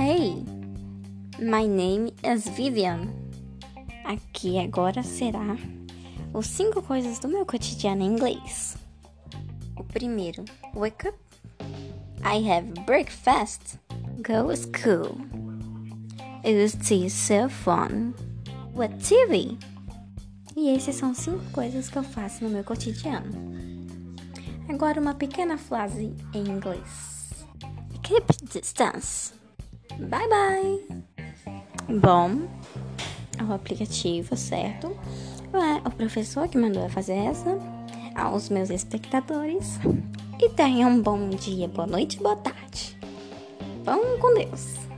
My name is Vivian. Aqui agora será os cinco coisas do meu cotidiano em inglês. O primeiro, wake up. I have breakfast. Go to school. Use tea cell phone. What TV? E esses são cinco coisas que eu faço no meu cotidiano. Agora uma pequena frase em inglês. Keep distance. Bye bye. Bom, o aplicativo, certo? É o professor que mandou eu fazer essa. Aos meus espectadores. E tenham um bom dia, boa noite, boa tarde. Vão com Deus.